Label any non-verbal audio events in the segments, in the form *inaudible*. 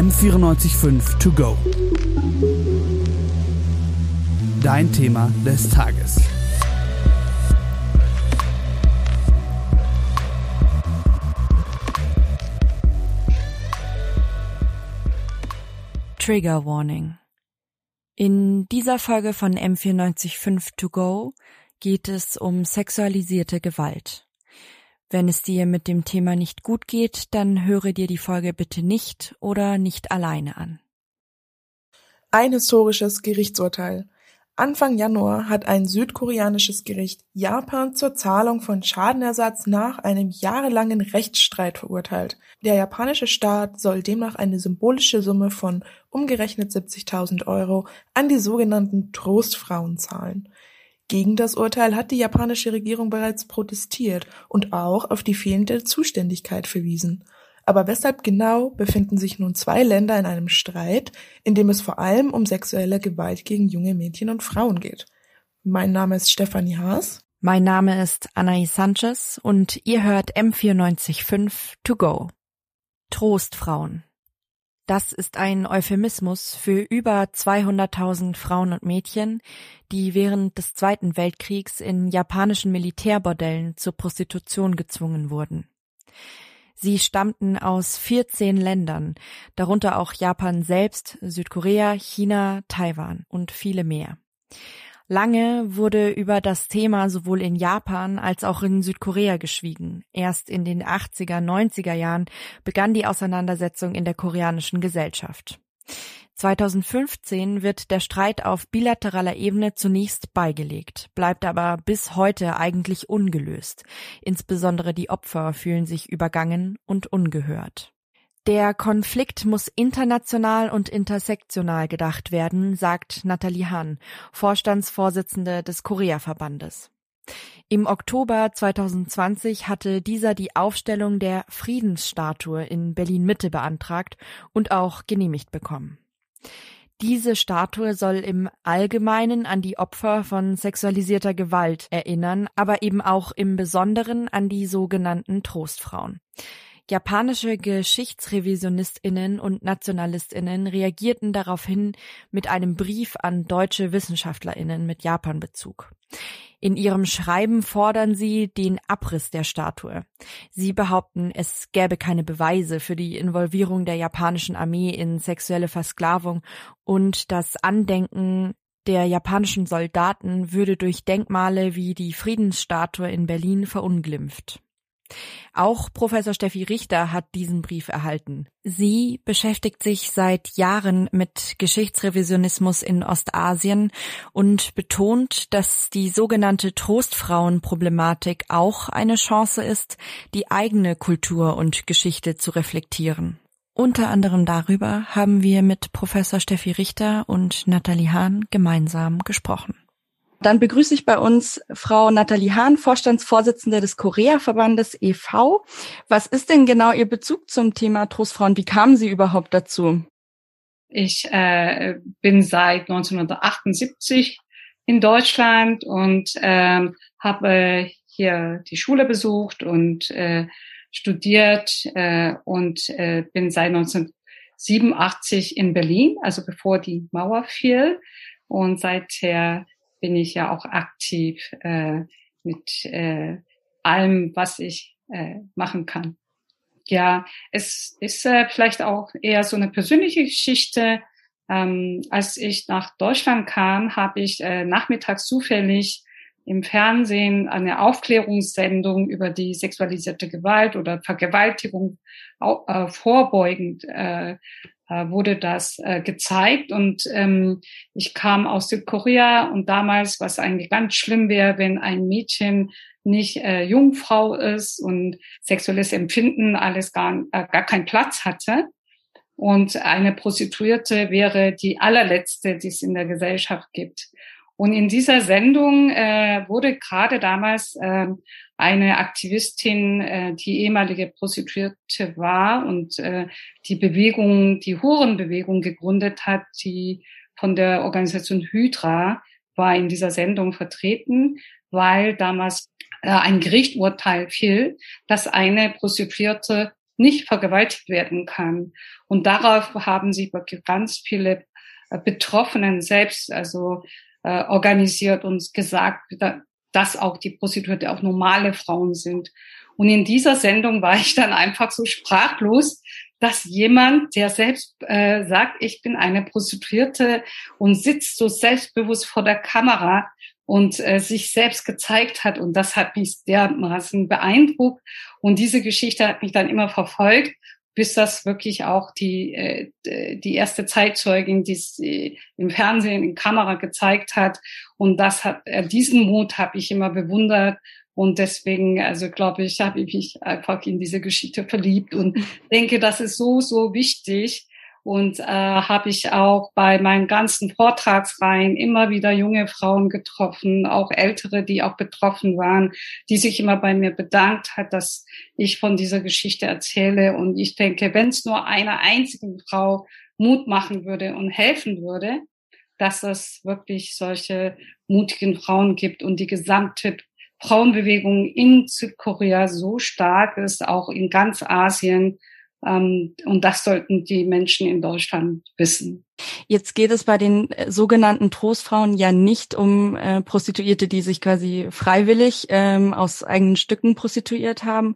M945 To Go. Dein Thema des Tages. Trigger Warning. In dieser Folge von M945 To Go geht es um sexualisierte Gewalt. Wenn es dir mit dem Thema nicht gut geht, dann höre dir die Folge bitte nicht oder nicht alleine an. Ein historisches Gerichtsurteil. Anfang Januar hat ein südkoreanisches Gericht Japan zur Zahlung von Schadenersatz nach einem jahrelangen Rechtsstreit verurteilt. Der japanische Staat soll demnach eine symbolische Summe von umgerechnet 70.000 Euro an die sogenannten Trostfrauen zahlen. Gegen das Urteil hat die japanische Regierung bereits protestiert und auch auf die fehlende Zuständigkeit verwiesen. Aber weshalb genau befinden sich nun zwei Länder in einem Streit, in dem es vor allem um sexuelle Gewalt gegen junge Mädchen und Frauen geht? Mein Name ist Stefanie Haas. Mein Name ist Anais Sanchez und ihr hört M945 To Go. Trostfrauen. Das ist ein Euphemismus für über 200.000 Frauen und Mädchen, die während des Zweiten Weltkriegs in japanischen Militärbordellen zur Prostitution gezwungen wurden. Sie stammten aus 14 Ländern, darunter auch Japan selbst, Südkorea, China, Taiwan und viele mehr. Lange wurde über das Thema sowohl in Japan als auch in Südkorea geschwiegen. Erst in den 80er, 90er Jahren begann die Auseinandersetzung in der koreanischen Gesellschaft. 2015 wird der Streit auf bilateraler Ebene zunächst beigelegt, bleibt aber bis heute eigentlich ungelöst. Insbesondere die Opfer fühlen sich übergangen und ungehört. Der Konflikt muss international und intersektional gedacht werden, sagt Nathalie Hahn, Vorstandsvorsitzende des Korea-Verbandes. Im Oktober 2020 hatte dieser die Aufstellung der Friedensstatue in Berlin-Mitte beantragt und auch genehmigt bekommen. Diese Statue soll im Allgemeinen an die Opfer von sexualisierter Gewalt erinnern, aber eben auch im Besonderen an die sogenannten Trostfrauen. Japanische Geschichtsrevisionistinnen und Nationalistinnen reagierten daraufhin mit einem Brief an deutsche Wissenschaftlerinnen mit Japanbezug. In ihrem Schreiben fordern sie den Abriss der Statue. Sie behaupten, es gäbe keine Beweise für die Involvierung der japanischen Armee in sexuelle Versklavung und das Andenken der japanischen Soldaten würde durch Denkmale wie die Friedensstatue in Berlin verunglimpft. Auch Professor Steffi Richter hat diesen Brief erhalten. Sie beschäftigt sich seit Jahren mit Geschichtsrevisionismus in Ostasien und betont, dass die sogenannte Trostfrauenproblematik auch eine Chance ist, die eigene Kultur und Geschichte zu reflektieren. Unter anderem darüber haben wir mit Professor Steffi Richter und Nathalie Hahn gemeinsam gesprochen. Dann begrüße ich bei uns Frau Nathalie Hahn, Vorstandsvorsitzende des Korea-Verbandes e.V. Was ist denn genau Ihr Bezug zum Thema Trostfrauen? Wie kamen Sie überhaupt dazu? Ich äh, bin seit 1978 in Deutschland und ähm, habe hier die Schule besucht und äh, studiert äh, und äh, bin seit 1987 in Berlin, also bevor die Mauer fiel. Und seither bin ich ja auch aktiv äh, mit äh, allem, was ich äh, machen kann. Ja, es ist äh, vielleicht auch eher so eine persönliche Geschichte. Ähm, als ich nach Deutschland kam, habe ich äh, nachmittags zufällig im Fernsehen eine Aufklärungssendung über die sexualisierte Gewalt oder Vergewaltigung äh, vorbeugend äh, wurde das äh, gezeigt. Und ähm, ich kam aus Südkorea und damals, was eigentlich ganz schlimm wäre, wenn ein Mädchen nicht äh, Jungfrau ist und sexuelles Empfinden alles gar, äh, gar keinen Platz hatte. Und eine Prostituierte wäre die allerletzte, die es in der Gesellschaft gibt. Und in dieser Sendung äh, wurde gerade damals äh, eine Aktivistin, äh, die ehemalige Prostituierte war und äh, die Bewegung, die Hurenbewegung gegründet hat, die von der Organisation Hydra war in dieser Sendung vertreten, weil damals äh, ein Gerichturteil fiel, dass eine Prostituierte nicht vergewaltigt werden kann. Und darauf haben sich ganz viele äh, Betroffenen selbst also äh, organisiert und gesagt, dass auch die Prostituierte auch normale Frauen sind. Und in dieser Sendung war ich dann einfach so sprachlos, dass jemand, der selbst äh, sagt, ich bin eine Prostituierte und sitzt so selbstbewusst vor der Kamera und äh, sich selbst gezeigt hat. Und das hat mich dermaßen beeindruckt. Und diese Geschichte hat mich dann immer verfolgt bis das wirklich auch die, äh, die erste Zeitzeugin, die es äh, im Fernsehen, in Kamera gezeigt hat. Und das hat, äh, diesen Mut habe ich immer bewundert. Und deswegen, also glaube ich, habe ich mich einfach in diese Geschichte verliebt und *laughs* denke, das ist so, so wichtig, und äh, habe ich auch bei meinen ganzen Vortragsreihen immer wieder junge Frauen getroffen, auch ältere, die auch betroffen waren, die sich immer bei mir bedankt hat, dass ich von dieser Geschichte erzähle. Und ich denke, wenn es nur einer einzigen Frau Mut machen würde und helfen würde, dass es wirklich solche mutigen Frauen gibt und die gesamte Frauenbewegung in Südkorea so stark ist, auch in ganz Asien, und das sollten die Menschen in Deutschland wissen. Jetzt geht es bei den äh, sogenannten Trostfrauen ja nicht um äh, Prostituierte, die sich quasi freiwillig ähm, aus eigenen Stücken prostituiert haben.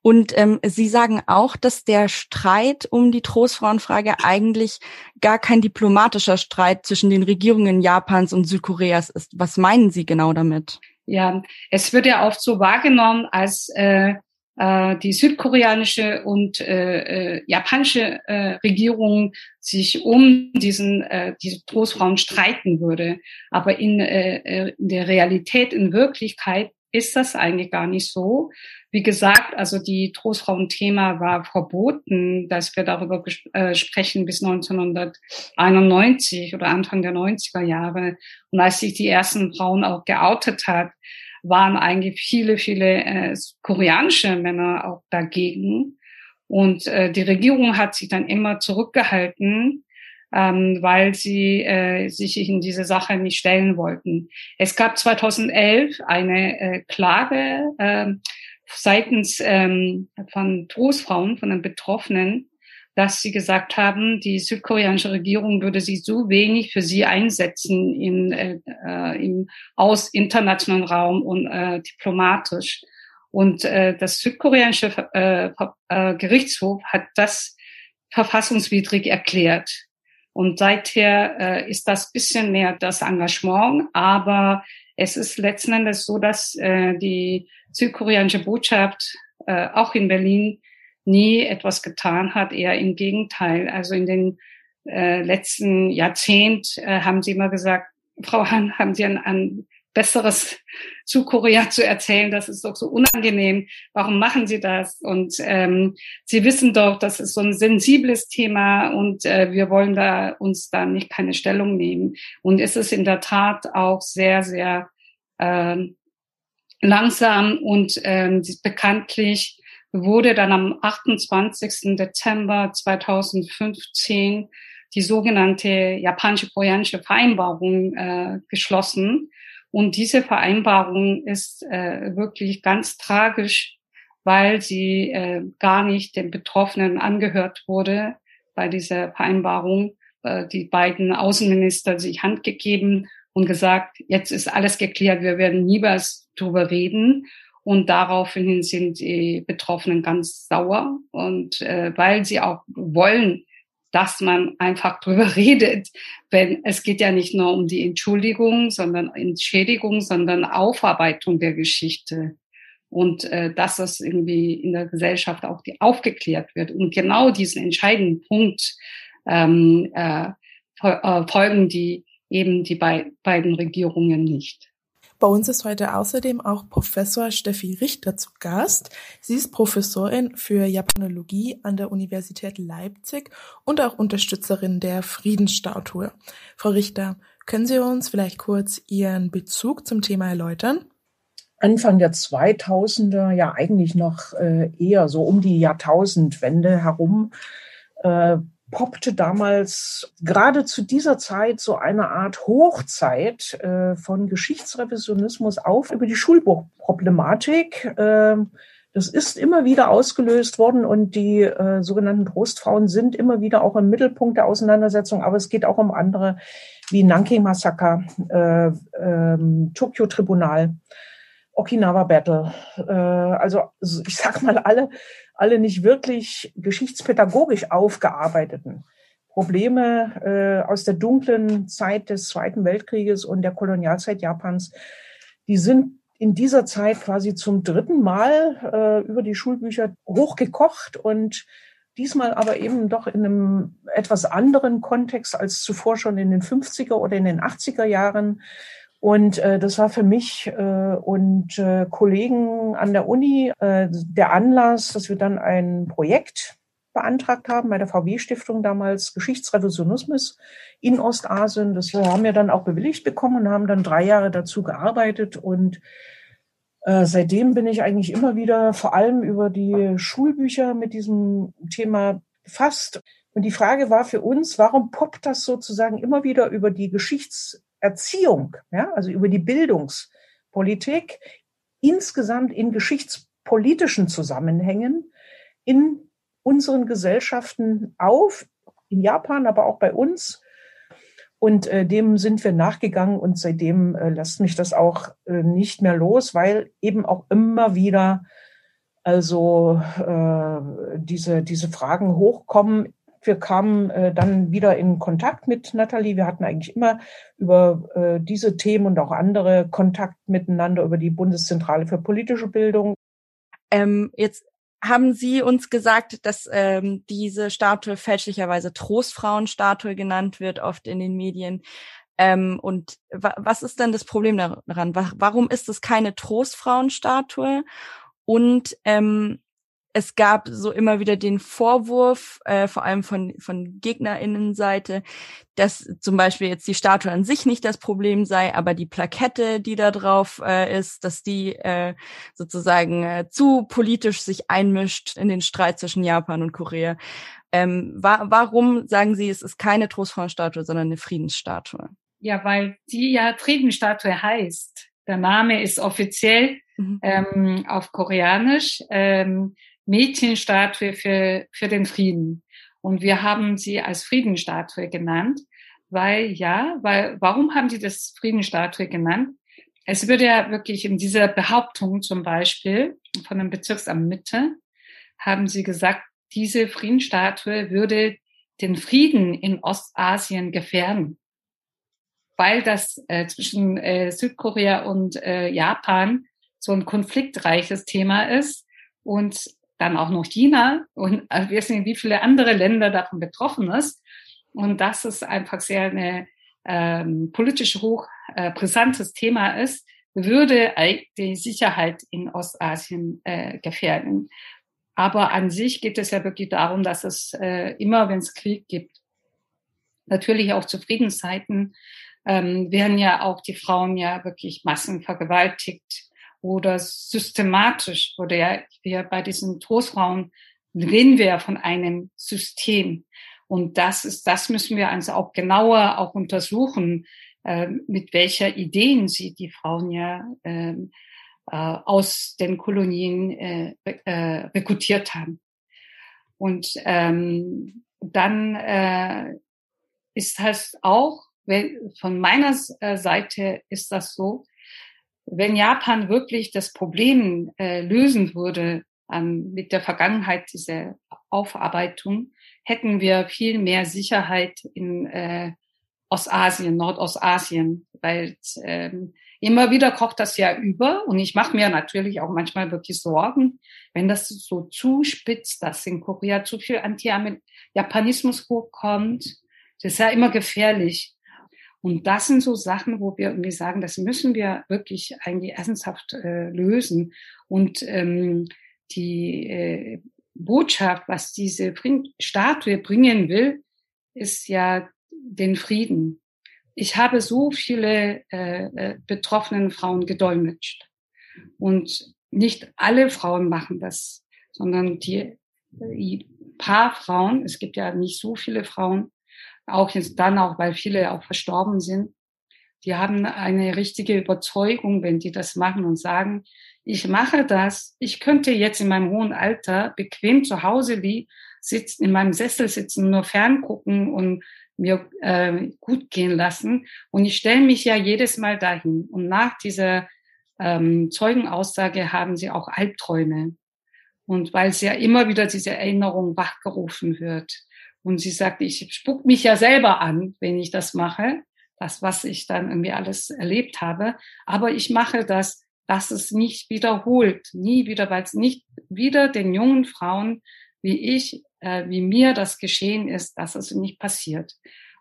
Und ähm, Sie sagen auch, dass der Streit um die Trostfrauenfrage eigentlich gar kein diplomatischer Streit zwischen den Regierungen Japans und Südkoreas ist. Was meinen Sie genau damit? Ja, es wird ja oft so wahrgenommen, als äh, äh, die südkoreanische und äh, äh, japanische äh, Regierung sich um diesen äh, diese Trostfrauen streiten würde. Aber in, äh, äh, in der Realität, in Wirklichkeit ist das eigentlich gar nicht so. Wie gesagt, also die Trostfrauen-Thema war verboten, dass wir darüber äh, sprechen bis 1991 oder Anfang der 90er Jahre. Und als sich die ersten Frauen auch geoutet hat, waren eigentlich viele, viele äh, koreanische Männer auch dagegen. Und äh, die Regierung hat sich dann immer zurückgehalten, ähm, weil sie äh, sich in diese Sache nicht stellen wollten. Es gab 2011 eine äh, Klage äh, seitens ähm, von Trostfrauen, von den Betroffenen, dass sie gesagt haben, die südkoreanische Regierung würde sich so wenig für sie einsetzen in, äh, äh, im aus internationalen Raum und äh, diplomatisch. Und äh, das südkoreanische äh, äh, Gerichtshof hat das verfassungswidrig erklärt. Und seither äh, ist das bisschen mehr das Engagement, aber es ist letzten Endes so, dass äh, die südkoreanische Botschaft äh, auch in Berlin nie etwas getan hat, eher im Gegenteil. Also in den äh, letzten Jahrzehnt äh, haben sie immer gesagt, *laughs* Frau Han, haben Sie ein, ein besseres *laughs* zu Korea zu erzählen, das ist doch so unangenehm. Warum machen Sie das? Und ähm, Sie wissen doch, das ist so ein sensibles Thema und äh, wir wollen da uns da nicht keine Stellung nehmen. Und es ist in der Tat auch sehr, sehr äh, langsam und ähm, bekanntlich wurde dann am 28. Dezember 2015 die sogenannte japanische-koreanische Vereinbarung äh, geschlossen. Und diese Vereinbarung ist äh, wirklich ganz tragisch, weil sie äh, gar nicht den Betroffenen angehört wurde bei dieser Vereinbarung. Äh, die beiden Außenminister sich Hand gegeben und gesagt, jetzt ist alles geklärt, wir werden nie was drüber reden. Und daraufhin sind die Betroffenen ganz sauer und äh, weil sie auch wollen, dass man einfach drüber *laughs* redet, wenn es geht ja nicht nur um die Entschuldigung, sondern Entschädigung, sondern Aufarbeitung der Geschichte und äh, dass das irgendwie in der Gesellschaft auch die aufgeklärt wird. Und genau diesen entscheidenden Punkt ähm, äh, äh folgen die eben die be beiden Regierungen nicht. Bei uns ist heute außerdem auch Professor Steffi Richter zu Gast. Sie ist Professorin für Japanologie an der Universität Leipzig und auch Unterstützerin der Friedensstatue. Frau Richter, können Sie uns vielleicht kurz Ihren Bezug zum Thema erläutern? Anfang der 2000er, ja eigentlich noch äh, eher so um die Jahrtausendwende herum, äh, poppte damals gerade zu dieser Zeit so eine Art Hochzeit äh, von Geschichtsrevisionismus auf über die Schulbuchproblematik. Äh, Das ist immer wieder ausgelöst worden und die äh, sogenannten Trostfrauen sind immer wieder auch im Mittelpunkt der Auseinandersetzung, aber es geht auch um andere wie Nanking-Massaker, äh, ähm, Tokyo-Tribunal, Okinawa-Battle. Äh, also ich sag mal, alle, alle nicht wirklich geschichtspädagogisch aufgearbeiteten Probleme äh, aus der dunklen Zeit des Zweiten Weltkrieges und der Kolonialzeit Japans, die sind in dieser Zeit quasi zum dritten Mal äh, über die Schulbücher hochgekocht und diesmal aber eben doch in einem etwas anderen Kontext als zuvor schon in den 50er oder in den 80er Jahren. Und äh, das war für mich äh, und äh, Kollegen an der Uni äh, der Anlass, dass wir dann ein Projekt beantragt haben bei der VW-Stiftung damals Geschichtsrevisionismus in Ostasien. Das haben wir dann auch bewilligt bekommen und haben dann drei Jahre dazu gearbeitet und äh, seitdem bin ich eigentlich immer wieder vor allem über die Schulbücher mit diesem Thema befasst. Und die Frage war für uns, warum poppt das sozusagen immer wieder über die Geschichtserziehung, ja, also über die Bildungspolitik insgesamt in geschichtspolitischen Zusammenhängen in unseren Gesellschaften auf, in Japan, aber auch bei uns. Und äh, dem sind wir nachgegangen und seitdem äh, lässt mich das auch äh, nicht mehr los, weil eben auch immer wieder also äh, diese, diese Fragen hochkommen. Wir kamen äh, dann wieder in Kontakt mit Nathalie. Wir hatten eigentlich immer über äh, diese Themen und auch andere Kontakt miteinander über die Bundeszentrale für politische Bildung. Ähm, jetzt haben Sie uns gesagt, dass ähm, diese Statue fälschlicherweise Trostfrauenstatue genannt wird, oft in den Medien. Ähm, und wa was ist denn das Problem daran? Warum ist es keine Trostfrauenstatue? Und ähm, es gab so immer wieder den Vorwurf, äh, vor allem von, von GegnerInnenseite, dass zum Beispiel jetzt die Statue an sich nicht das Problem sei, aber die Plakette, die da drauf äh, ist, dass die äh, sozusagen äh, zu politisch sich einmischt in den Streit zwischen Japan und Korea. Ähm, wa warum sagen Sie, es ist keine Trostfrauenstatue, sondern eine Friedensstatue? Ja, weil die ja Friedensstatue heißt. Der Name ist offiziell mhm. ähm, auf Koreanisch. Ähm, Mädchenstatue für, für den Frieden. Und wir haben sie als Friedensstatue genannt, weil ja, weil, warum haben sie das Friedensstatue genannt? Es würde ja wirklich in dieser Behauptung zum Beispiel von dem Bezirksamt Mitte haben sie gesagt, diese Friedensstatue würde den Frieden in Ostasien gefährden, weil das äh, zwischen äh, Südkorea und äh, Japan so ein konfliktreiches Thema ist und dann auch noch China und äh, wir sehen, wie viele andere Länder davon betroffen ist. Und dass es einfach sehr eine ähm, politisch hoch äh, brisantes Thema ist, würde die Sicherheit in Ostasien äh, gefährden. Aber an sich geht es ja wirklich darum, dass es äh, immer, wenn es Krieg gibt, natürlich auch zu Friedenszeiten, ähm, werden ja auch die Frauen ja wirklich massenvergewaltigt oder systematisch oder ja wir bei diesen Trostfrauen reden wir von einem System. Und das ist, das müssen wir also auch genauer auch untersuchen, äh, mit welcher Ideen sie die Frauen ja äh, äh, aus den Kolonien äh, äh, rekrutiert haben. Und ähm, dann äh, ist das auch, wenn, von meiner äh, Seite ist das so, wenn Japan wirklich das Problem äh, lösen würde ähm, mit der Vergangenheit dieser Aufarbeitung, hätten wir viel mehr Sicherheit in äh, Ostasien, Nordostasien, weil ähm, immer wieder kocht das ja über und ich mache mir natürlich auch manchmal wirklich Sorgen, wenn das so zuspitzt, dass in Korea zu viel Anti-Japanismus hochkommt. Das ist ja immer gefährlich. Und das sind so Sachen, wo wir irgendwie sagen, das müssen wir wirklich eigentlich ernsthaft äh, lösen. Und ähm, die äh, Botschaft, was diese Statue bringen will, ist ja den Frieden. Ich habe so viele äh, äh, betroffenen Frauen gedolmetscht. Und nicht alle Frauen machen das, sondern die, die paar Frauen, es gibt ja nicht so viele Frauen, auch jetzt dann auch, weil viele auch verstorben sind, die haben eine richtige Überzeugung, wenn die das machen und sagen, Ich mache das. Ich könnte jetzt in meinem hohen Alter bequem zu Hause wie sitzen, in meinem Sessel sitzen, nur ferngucken und mir äh, gut gehen lassen. Und ich stelle mich ja jedes Mal dahin. Und nach dieser ähm, Zeugenaussage haben sie auch Albträume. Und weil es ja immer wieder diese Erinnerung wachgerufen wird. Und sie sagt, ich spuck mich ja selber an, wenn ich das mache, das, was ich dann irgendwie alles erlebt habe. Aber ich mache das, dass es nicht wiederholt, nie wieder, weil es nicht wieder den jungen Frauen wie ich, äh, wie mir das geschehen ist, dass es nicht passiert.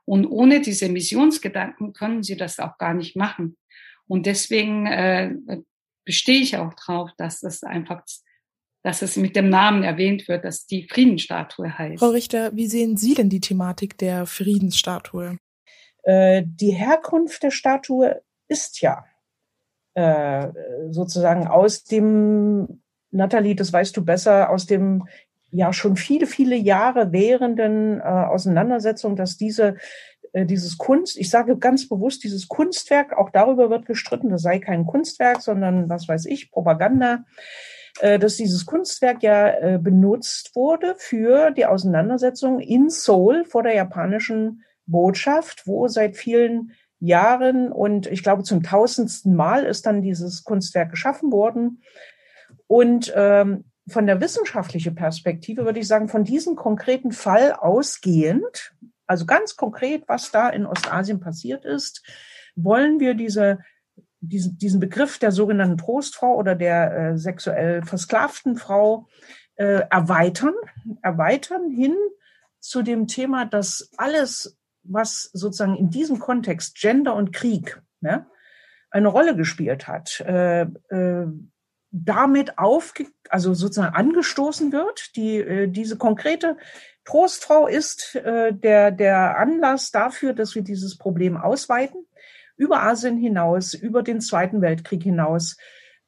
Und ohne diese Missionsgedanken können sie das auch gar nicht machen. Und deswegen äh, bestehe ich auch drauf, dass es einfach, dass es mit dem Namen erwähnt wird, dass die Friedensstatue heißt. Frau Richter, wie sehen Sie denn die Thematik der Friedensstatue? Äh, die Herkunft der Statue ist ja äh, sozusagen aus dem, Nathalie, das weißt du besser, aus dem ja schon viele, viele Jahre währenden äh, Auseinandersetzung, dass diese dieses Kunst, ich sage ganz bewusst dieses Kunstwerk, auch darüber wird gestritten, das sei kein Kunstwerk, sondern was weiß ich, Propaganda, äh, dass dieses Kunstwerk ja äh, benutzt wurde für die Auseinandersetzung in Seoul vor der japanischen Botschaft, wo seit vielen Jahren und ich glaube zum tausendsten Mal ist dann dieses Kunstwerk geschaffen worden. Und ähm, von der wissenschaftlichen Perspektive würde ich sagen, von diesem konkreten Fall ausgehend, also ganz konkret, was da in Ostasien passiert ist, wollen wir diese, diesen, diesen Begriff der sogenannten Trostfrau oder der äh, sexuell versklavten Frau äh, erweitern, erweitern hin zu dem Thema, dass alles, was sozusagen in diesem Kontext Gender und Krieg ne, eine Rolle gespielt hat, äh, äh, damit auf, also sozusagen angestoßen wird. Die, äh, diese konkrete Trostfrau ist äh, der, der Anlass dafür, dass wir dieses Problem ausweiten, über Asien hinaus, über den Zweiten Weltkrieg hinaus.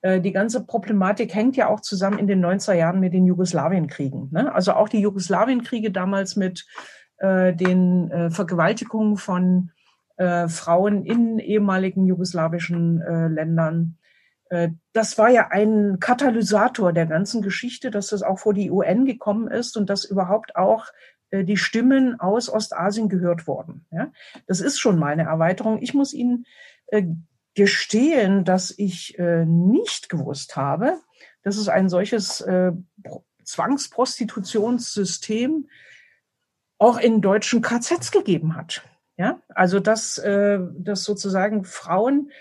Äh, die ganze Problematik hängt ja auch zusammen in den 90er Jahren mit den Jugoslawienkriegen. Ne? Also auch die Jugoslawienkriege damals mit äh, den äh, Vergewaltigungen von Frauen in ehemaligen jugoslawischen Ländern das war ja ein Katalysator der ganzen Geschichte, dass das auch vor die UN gekommen ist und dass überhaupt auch die Stimmen aus Ostasien gehört wurden. Ja, das ist schon mal eine Erweiterung. Ich muss Ihnen äh, gestehen, dass ich nicht gewusst habe, dass es ein solches Zwangsprostitutionssystem auch in deutschen KZs gegeben hat. Ja, also dass, dass sozusagen Frauen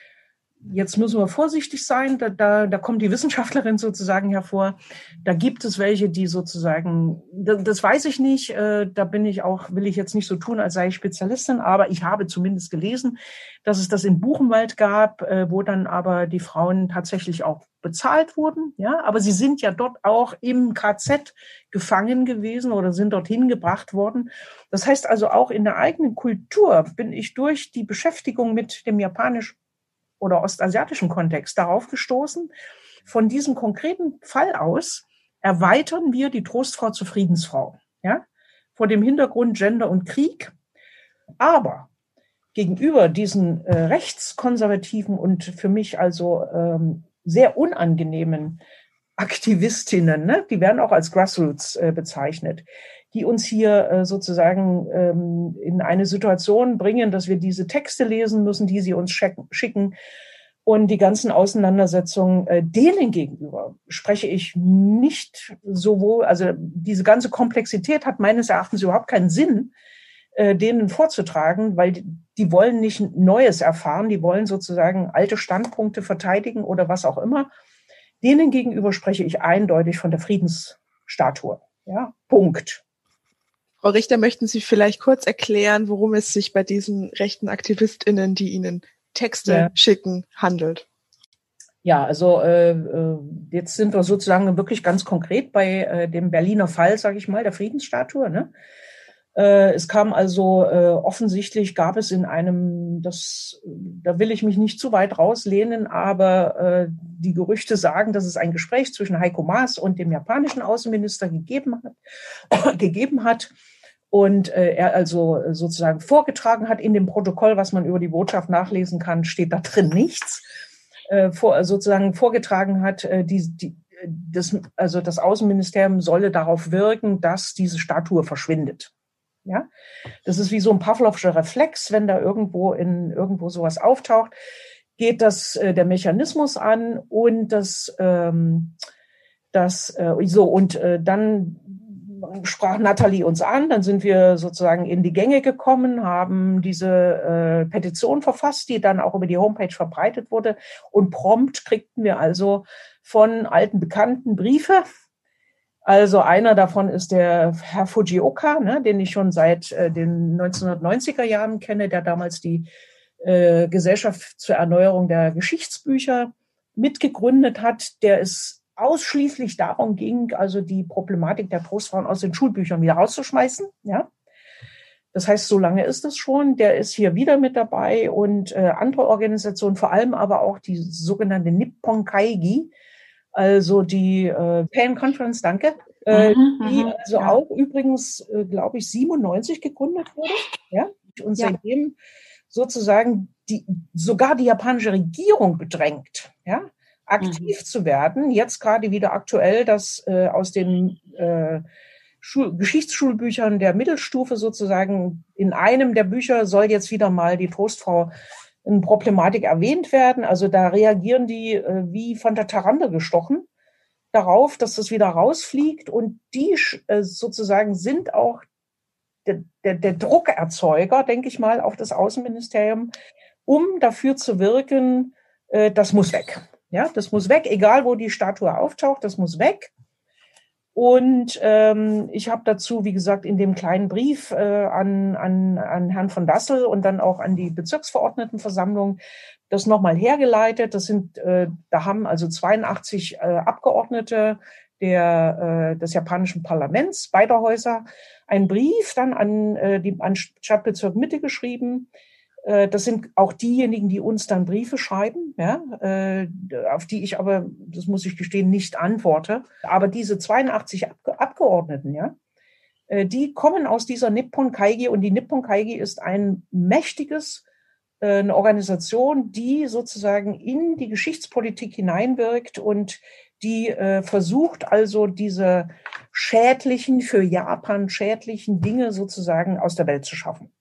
jetzt müssen wir vorsichtig sein, da, da, da kommt die Wissenschaftlerin sozusagen hervor. Da gibt es welche, die sozusagen, das, das weiß ich nicht, äh, da bin ich auch, will ich jetzt nicht so tun, als sei ich Spezialistin, aber ich habe zumindest gelesen, dass es das in Buchenwald gab, äh, wo dann aber die Frauen tatsächlich auch bezahlt wurden, ja, aber sie sind ja dort auch im KZ gefangen gewesen oder sind dorthin gebracht worden. Das heißt also auch in der eigenen Kultur bin ich durch die Beschäftigung mit dem japanisch oder ostasiatischen Kontext darauf gestoßen. Von diesem konkreten Fall aus erweitern wir die Trostfrau zur Friedensfrau. Ja? Vor dem Hintergrund Gender und Krieg. Aber gegenüber diesen äh, rechtskonservativen und für mich also ähm, sehr unangenehmen Aktivistinnen, ne? die werden auch als Grassroots äh, bezeichnet, die uns hier äh, sozusagen ähm, in eine Situation bringen, dass wir diese Texte lesen müssen, die sie uns schicken. Und die ganzen Auseinandersetzungen äh, denen gegenüber spreche ich nicht sowohl, also diese ganze Komplexität hat meines Erachtens überhaupt keinen Sinn, äh, denen vorzutragen, weil die, wollen nicht Neues erfahren, die wollen sozusagen alte Standpunkte verteidigen oder was auch immer. Denen gegenüber spreche ich eindeutig von der Friedensstatue. Ja, Punkt. Frau Richter, möchten Sie vielleicht kurz erklären, worum es sich bei diesen rechten AktivistInnen, die Ihnen Texte ja. schicken, handelt? Ja, also äh, äh, jetzt sind wir sozusagen wirklich ganz konkret bei äh, dem Berliner Fall, sage ich mal, der Friedensstatue. Ne? Äh, es kam also äh, offensichtlich gab es in einem, das, da will ich mich nicht zu weit rauslehnen, aber äh, die Gerüchte sagen, dass es ein Gespräch zwischen Heiko Maas und dem japanischen Außenminister gegeben hat, *coughs* gegeben hat und äh, er also sozusagen vorgetragen hat in dem Protokoll, was man über die Botschaft nachlesen kann, steht da drin nichts. äh, vor, sozusagen vorgetragen hat, äh, die, die, das, also das Außenministerium solle darauf wirken, dass diese Statue verschwindet. Ja, das ist wie so ein Pavlovscher Reflex, wenn da irgendwo in irgendwo sowas auftaucht, geht das äh, der Mechanismus an und das ähm, das äh, so und äh, dann sprach Natalie uns an, dann sind wir sozusagen in die Gänge gekommen, haben diese äh, Petition verfasst, die dann auch über die Homepage verbreitet wurde und prompt kriegten wir also von alten Bekannten Briefe. Also einer davon ist der Herr Fujioka, ne, den ich schon seit äh, den 1990er Jahren kenne, der damals die äh, Gesellschaft zur Erneuerung der Geschichtsbücher mitgegründet hat. Der ist ausschließlich darum ging, also die Problematik der Trostfrauen aus den Schulbüchern wieder rauszuschmeißen. Ja, das heißt, so lange ist es schon. Der ist hier wieder mit dabei und äh, andere Organisationen, vor allem aber auch die sogenannte Nippon Kaigi, also die äh, Pan Conference, danke, äh, mhm, die mhm, also ja. auch übrigens, äh, glaube ich, 97 gegründet wurde. Ja, und seitdem ja. sozusagen die sogar die japanische Regierung bedrängt. Ja, aktiv mhm. zu werden. Jetzt gerade wieder aktuell, dass äh, aus den äh, Schul Geschichtsschulbüchern der Mittelstufe sozusagen in einem der Bücher soll jetzt wieder mal die Trostfrau Problematik erwähnt werden. Also da reagieren die äh, wie von der Tarande gestochen darauf, dass das wieder rausfliegt und die äh, sozusagen sind auch der, der, der Druckerzeuger, denke ich mal, auf das Außenministerium, um dafür zu wirken, äh, das muss weg. Ja, das muss weg, egal wo die Statue auftaucht, das muss weg. Und ähm, ich habe dazu, wie gesagt, in dem kleinen Brief äh, an, an, an Herrn von Dassel und dann auch an die Bezirksverordnetenversammlung das nochmal hergeleitet. Das sind, äh, da haben also 82 äh, Abgeordnete der, äh, des japanischen Parlaments beider Häuser einen Brief dann an, äh, die, an Stadtbezirk Mitte geschrieben, das sind auch diejenigen, die uns dann Briefe schreiben, ja, äh, auf die ich aber, das muss ich gestehen, nicht antworte. Aber diese 82 Abgeordneten, ja, äh, die kommen aus dieser Nippon Kaigi und die Nippon Kaigi ist ein mächtiges, eine Organisation, die sozusagen in die Geschichtspolitik hineinwirkt und die versucht also diese schädlichen, für Japan schädlichen Dinge sozusagen aus der Welt zu schaffen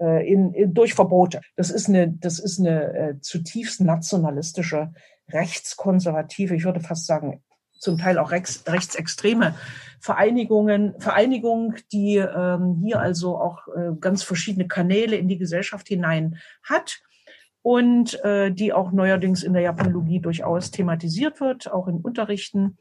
äh, in, in, durch Verbote. Das ist eine, das ist eine äh, zutiefst nationalistische, rechtskonservative, ich würde fast sagen, zum Teil auch rechts, rechtsextreme Vereinigungen, Vereinigung, die ähm, hier also auch äh, ganz verschiedene Kanäle in die Gesellschaft hinein hat und äh, die auch neuerdings in der Japanologie durchaus thematisiert wird, auch in Unterrichten.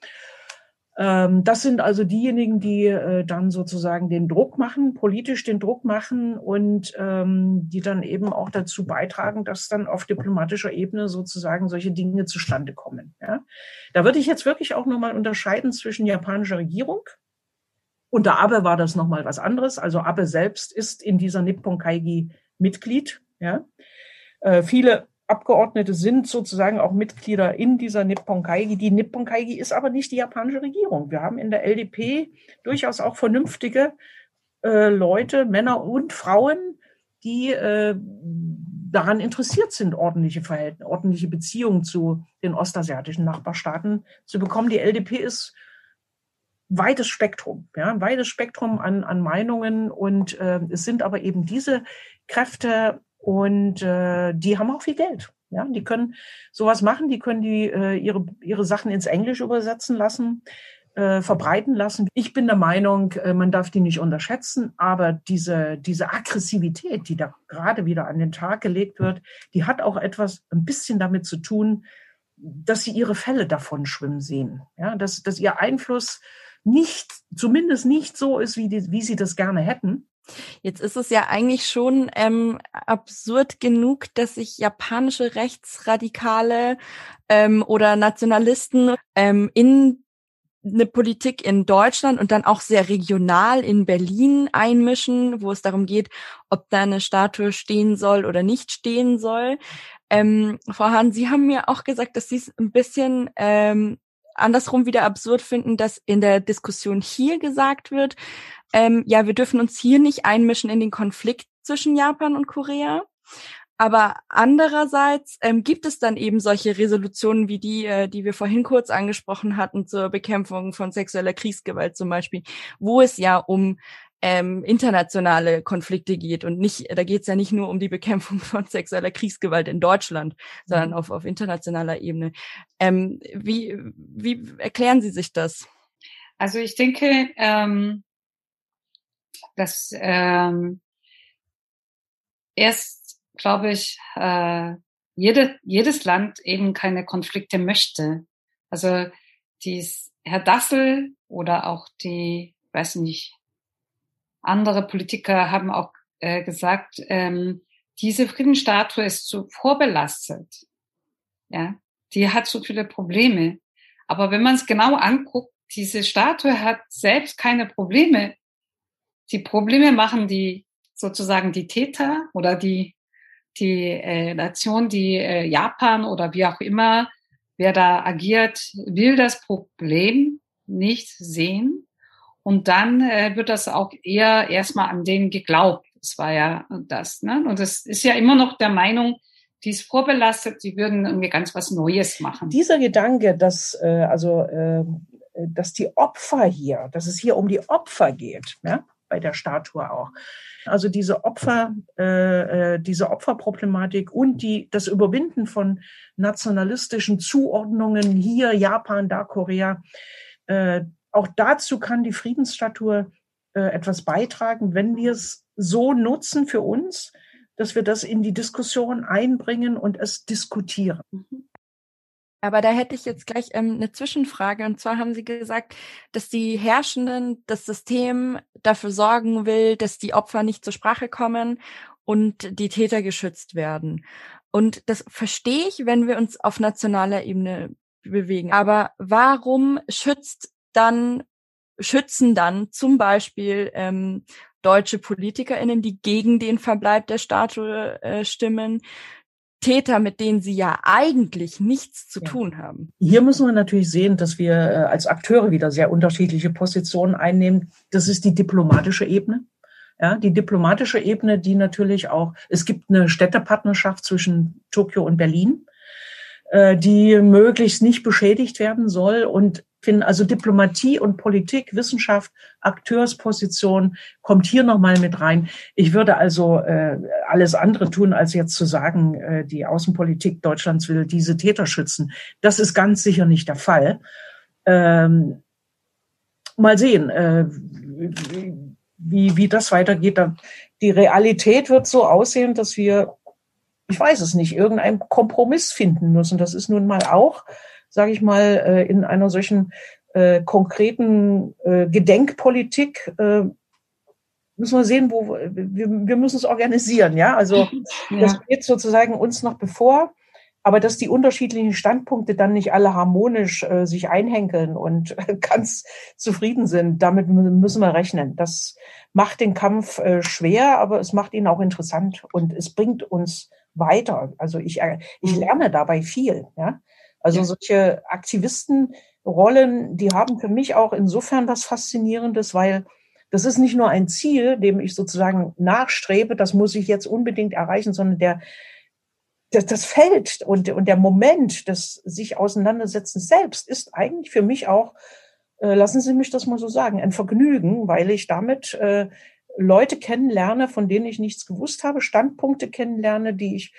Ähm, das sind also diejenigen, die äh, dann sozusagen den Druck machen, politisch den Druck machen und ähm, die dann eben auch dazu beitragen, dass dann auf diplomatischer Ebene sozusagen solche Dinge zustande kommen. Ja? Da würde ich jetzt wirklich auch nochmal unterscheiden zwischen japanischer Regierung. Unter Abe war das nochmal was anderes. Also Abe selbst ist in dieser Nippon Kaigi Mitglied. Ja? Äh, viele Abgeordnete sind sozusagen auch Mitglieder in dieser Nippon Kaigi. Die Nippon Kaigi ist aber nicht die japanische Regierung. Wir haben in der LDP durchaus auch vernünftige äh, Leute, Männer und Frauen, die äh, daran interessiert sind, ordentliche Verhältnisse, ordentliche Beziehungen zu den ostasiatischen Nachbarstaaten zu bekommen. Die LDP ist weites Spektrum, ja, weites Spektrum an, an Meinungen und äh, es sind aber eben diese Kräfte und äh, die haben auch viel Geld. Ja, die können sowas machen, die können die äh, ihre ihre Sachen ins Englisch übersetzen lassen, äh, verbreiten lassen. Ich bin der Meinung, äh, man darf die nicht unterschätzen, aber diese diese Aggressivität, die da gerade wieder an den Tag gelegt wird, die hat auch etwas ein bisschen damit zu tun, dass sie ihre Fälle davon schwimmen sehen. Ja, dass dass ihr Einfluss nicht zumindest nicht so ist, wie die, wie sie das gerne hätten. Jetzt ist es ja eigentlich schon ähm, absurd genug, dass sich japanische Rechtsradikale ähm, oder Nationalisten ähm, in eine Politik in Deutschland und dann auch sehr regional in Berlin einmischen, wo es darum geht, ob da eine Statue stehen soll oder nicht stehen soll. Ähm, Frau Hahn, Sie haben mir auch gesagt, dass Sie es ein bisschen ähm, andersrum wieder absurd finden, dass in der Diskussion hier gesagt wird, ähm, ja, wir dürfen uns hier nicht einmischen in den Konflikt zwischen Japan und Korea. Aber andererseits ähm, gibt es dann eben solche Resolutionen wie die, äh, die wir vorhin kurz angesprochen hatten zur Bekämpfung von sexueller Kriegsgewalt zum Beispiel, wo es ja um ähm, internationale Konflikte geht und nicht, da geht es ja nicht nur um die Bekämpfung *laughs* von sexueller Kriegsgewalt in Deutschland, sondern mhm. auf, auf internationaler Ebene. Ähm, wie, wie erklären Sie sich das? Also ich denke, ähm, dass ähm, erst, glaube ich, äh, jede, jedes Land eben keine Konflikte möchte. Also dies, Herr Dassel oder auch die, weiß nicht, andere Politiker haben auch äh, gesagt, ähm, diese Friedensstatue ist zu vorbelastet. Ja, die hat so viele Probleme. Aber wenn man es genau anguckt, diese Statue hat selbst keine Probleme. Die Probleme machen die sozusagen die Täter oder die die äh, Nation, die äh, Japan oder wie auch immer, wer da agiert, will das Problem nicht sehen und dann äh, wird das auch eher erstmal an denen geglaubt. Das war ja das. Ne? Und das ist ja immer noch der Meinung, die ist vorbelastet, die würden irgendwie ganz was Neues machen. Dieser Gedanke, dass äh, also äh, dass die Opfer hier, dass es hier um die Opfer geht, ja, bei der Statue auch. Also diese Opfer, äh, äh diese Opferproblematik und die das Überwinden von nationalistischen Zuordnungen hier Japan, da Korea, äh, auch dazu kann die Friedensstatue äh, etwas beitragen, wenn wir es so nutzen für uns, dass wir das in die Diskussion einbringen und es diskutieren. Mhm. Aber da hätte ich jetzt gleich ähm, eine Zwischenfrage. Und zwar haben Sie gesagt, dass die Herrschenden, das System dafür sorgen will, dass die Opfer nicht zur Sprache kommen und die Täter geschützt werden. Und das verstehe ich, wenn wir uns auf nationaler Ebene bewegen. Aber warum schützt dann schützen dann zum Beispiel ähm, deutsche PolitikerInnen, die gegen den Verbleib der Statue äh, stimmen, Täter, mit denen sie ja eigentlich nichts zu ja. tun haben. Hier müssen wir natürlich sehen, dass wir äh, als Akteure wieder sehr unterschiedliche Positionen einnehmen. Das ist die diplomatische Ebene. Ja, die diplomatische Ebene, die natürlich auch, es gibt eine Städtepartnerschaft zwischen Tokio und Berlin, äh, die möglichst nicht beschädigt werden soll und finden. Also Diplomatie und Politik, Wissenschaft, Akteursposition kommt hier nochmal mit rein. Ich würde also äh, alles andere tun, als jetzt zu sagen, äh, die Außenpolitik Deutschlands will diese Täter schützen. Das ist ganz sicher nicht der Fall. Ähm, mal sehen, äh, wie, wie das weitergeht. Die Realität wird so aussehen, dass wir, ich weiß es nicht, irgendeinen Kompromiss finden müssen. Das ist nun mal auch sage ich mal, äh, in einer solchen äh, konkreten äh, Gedenkpolitik äh, müssen wir sehen, wo wir, wir müssen es organisieren, ja. Also *laughs* ja. das geht sozusagen uns noch bevor, aber dass die unterschiedlichen Standpunkte dann nicht alle harmonisch äh, sich einhenkeln und *laughs* ganz zufrieden sind, damit müssen wir rechnen. Das macht den Kampf äh, schwer, aber es macht ihn auch interessant und es bringt uns weiter. Also ich, äh, ich mhm. lerne dabei viel, ja. Also ja. solche Aktivistenrollen, die haben für mich auch insofern was Faszinierendes, weil das ist nicht nur ein Ziel, dem ich sozusagen nachstrebe, das muss ich jetzt unbedingt erreichen, sondern der, das, das Feld und, und der Moment des sich Auseinandersetzens selbst ist eigentlich für mich auch, äh, lassen Sie mich das mal so sagen, ein Vergnügen, weil ich damit äh, Leute kennenlerne, von denen ich nichts gewusst habe, Standpunkte kennenlerne, die ich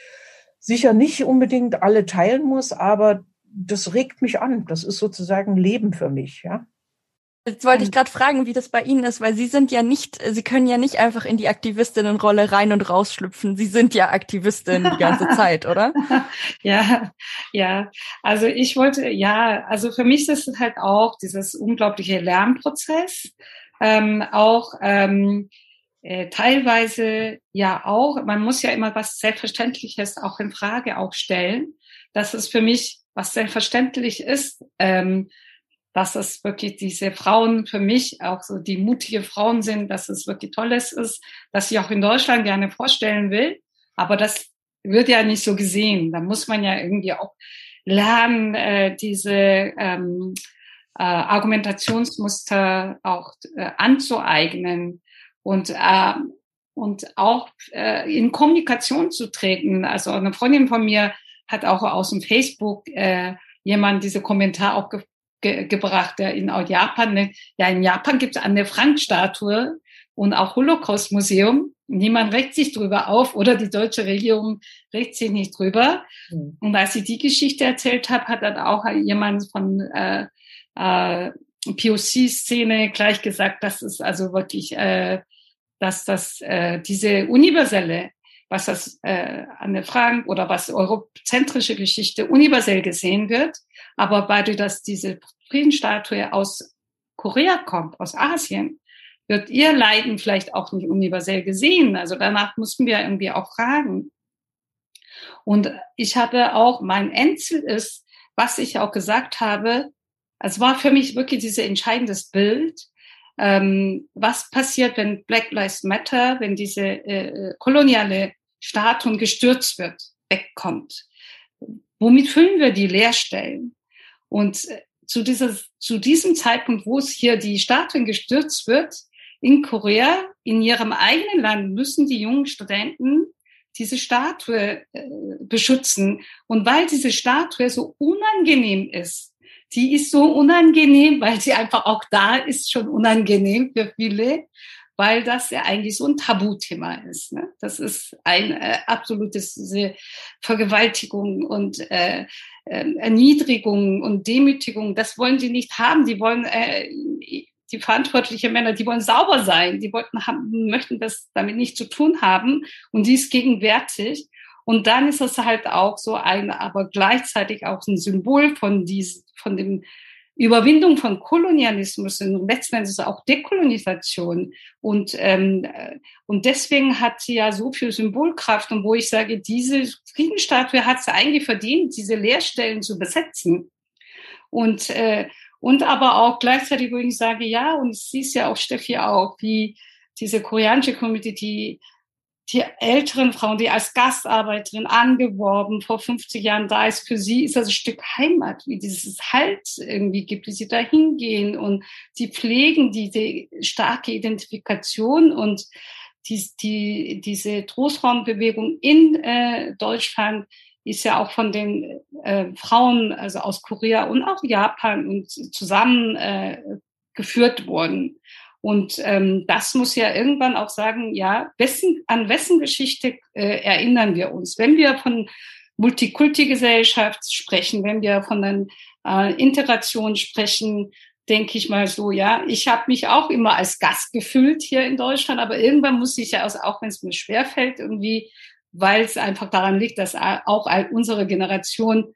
sicher nicht unbedingt alle teilen muss, aber das regt mich an. Das ist sozusagen Leben für mich, ja. Jetzt wollte ich gerade fragen, wie das bei Ihnen ist, weil Sie sind ja nicht, Sie können ja nicht einfach in die Aktivistinnenrolle rein und rausschlüpfen. Sie sind ja Aktivistin die ganze *laughs* Zeit, oder? ja, ja. Also ich wollte, ja, also für mich ist es halt auch dieses unglaubliche Lernprozess, ähm, auch ähm, äh, teilweise ja auch, man muss ja immer was Selbstverständliches auch in Frage auch stellen. Das ist für mich was selbstverständlich ist, ähm, dass es wirklich diese Frauen für mich auch so die mutige Frauen sind, dass es wirklich tolles ist, dass ich auch in Deutschland gerne vorstellen will. Aber das wird ja nicht so gesehen. Da muss man ja irgendwie auch lernen, äh, diese ähm, äh, Argumentationsmuster auch äh, anzueignen. Und äh, und auch äh, in Kommunikation zu treten. Also eine Freundin von mir hat auch aus dem Facebook äh, jemand diese Kommentar auch ge ge gebracht, der in Japan, ne, ja in Japan gibt es eine Frank-Statue und auch Holocaust-Museum. Niemand regt sich drüber auf oder die deutsche Regierung regt sich nicht drüber. Mhm. Und als ich die Geschichte erzählt habe, hat dann auch jemand von äh, äh, POC-Szene gleich gesagt, dass es also wirklich, äh, dass das äh, diese universelle, was das äh, Anne Frank oder was eurozentrische Geschichte universell gesehen wird, aber weil du dass diese Friedensstatue aus Korea kommt, aus Asien, wird ihr Leiden vielleicht auch nicht universell gesehen. Also danach mussten wir irgendwie auch fragen. Und ich habe auch, mein Endziel ist, was ich auch gesagt habe, es war für mich wirklich dieses entscheidendes Bild, ähm, was passiert, wenn Black Lives Matter, wenn diese äh, koloniale Statuen gestürzt wird, wegkommt. Womit füllen wir die Leerstellen? Und äh, zu, dieses, zu diesem Zeitpunkt, wo es hier die Statuen gestürzt wird, in Korea, in ihrem eigenen Land, müssen die jungen Studenten diese Statue äh, beschützen. Und weil diese Statue so unangenehm ist, die ist so unangenehm, weil sie einfach auch da ist, schon unangenehm für viele, weil das ja eigentlich so ein Tabuthema ist. Ne? Das ist ein äh, absolutes diese Vergewaltigung und äh, äh, Erniedrigung und Demütigung. Das wollen sie nicht haben. Die wollen äh, die verantwortlichen Männer, die wollen sauber sein, die wollten haben, möchten das damit nicht zu tun haben und die ist gegenwärtig. Und dann ist es halt auch so ein, aber gleichzeitig auch ein Symbol von diesem, von dem Überwindung von Kolonialismus und letzten Endes auch Dekolonisation. Und, ähm, und deswegen hat sie ja so viel Symbolkraft. Und wo ich sage, diese Friedensstatue hat sie eigentlich verdient, diese Leerstellen zu besetzen. Und, äh, und aber auch gleichzeitig, wo ich sage, ja, und es siehst ja auch, Steffi, auch, wie diese koreanische Community, die älteren Frauen, die als Gastarbeiterin angeworben vor 50 Jahren da ist, für sie ist das ein Stück Heimat, wie dieses Halt irgendwie gibt, wie sie da hingehen und sie pflegen diese starke Identifikation und die, die, diese Trostbaumbewegung in äh, Deutschland ist ja auch von den äh, Frauen, also aus Korea und auch Japan und zusammen äh, geführt worden. Und ähm, das muss ja irgendwann auch sagen, ja, wessen, an wessen Geschichte äh, erinnern wir uns? Wenn wir von Multikulti-Gesellschaft sprechen, wenn wir von der äh, Integration sprechen, denke ich mal so, ja, ich habe mich auch immer als Gast gefühlt hier in Deutschland, aber irgendwann muss ich ja, auch wenn es mir schwerfällt, irgendwie weil es einfach daran liegt, dass auch unsere Generation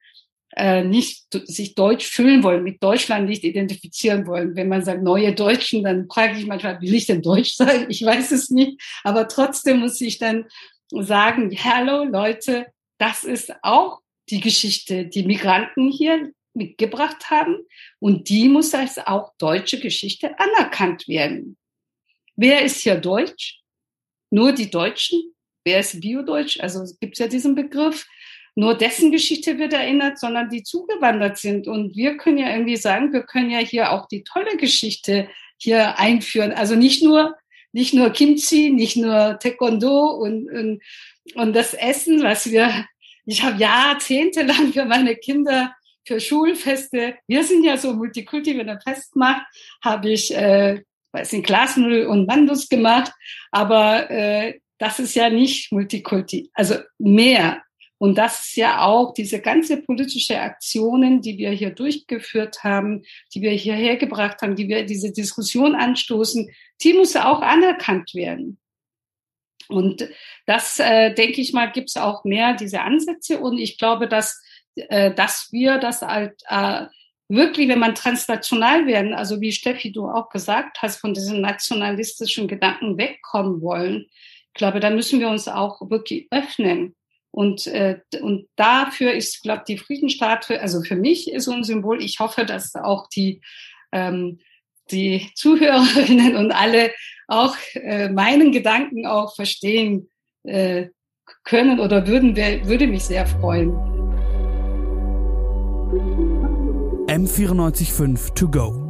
äh, nicht sich deutsch fühlen wollen, mit Deutschland nicht identifizieren wollen. Wenn man sagt neue Deutschen, dann frage ich manchmal, will ich denn Deutsch *laughs* sein? Ich weiß es nicht. Aber trotzdem muss ich dann sagen, hallo Leute, das ist auch die Geschichte, die Migranten hier mitgebracht haben. Und die muss als auch deutsche Geschichte anerkannt werden. Wer ist hier Deutsch? Nur die Deutschen? wer ist Biodeutsch? Also es gibt ja diesen Begriff. Nur dessen Geschichte wird erinnert, sondern die zugewandert sind. Und wir können ja irgendwie sagen, wir können ja hier auch die tolle Geschichte hier einführen. Also nicht nur, nicht nur Kimchi, nicht nur Taekwondo und, und, und das Essen, was wir, ich habe jahrzehntelang für meine Kinder für Schulfeste, wir sind ja so Multikulti, wenn er Fest macht, habe ich, äh, weiß nicht, Glasnull und Mandus gemacht, aber äh, das ist ja nicht Multikulti, also mehr. Und das ist ja auch diese ganze politische Aktionen, die wir hier durchgeführt haben, die wir hierher gebracht haben, die wir diese Diskussion anstoßen, die muss auch anerkannt werden. Und das, äh, denke ich mal, gibt es auch mehr diese Ansätze. Und ich glaube, dass, äh, dass wir das halt äh, wirklich, wenn man transnational werden, also wie Steffi du auch gesagt hast, von diesen nationalistischen Gedanken wegkommen wollen, ich glaube, da müssen wir uns auch wirklich öffnen. Und, äh, und dafür ist, glaube die Friedenstatue, also für mich so ein Symbol. Ich hoffe, dass auch die, ähm, die Zuhörerinnen und alle auch äh, meinen Gedanken auch verstehen äh, können oder würden, würde mich sehr freuen. M945 to go.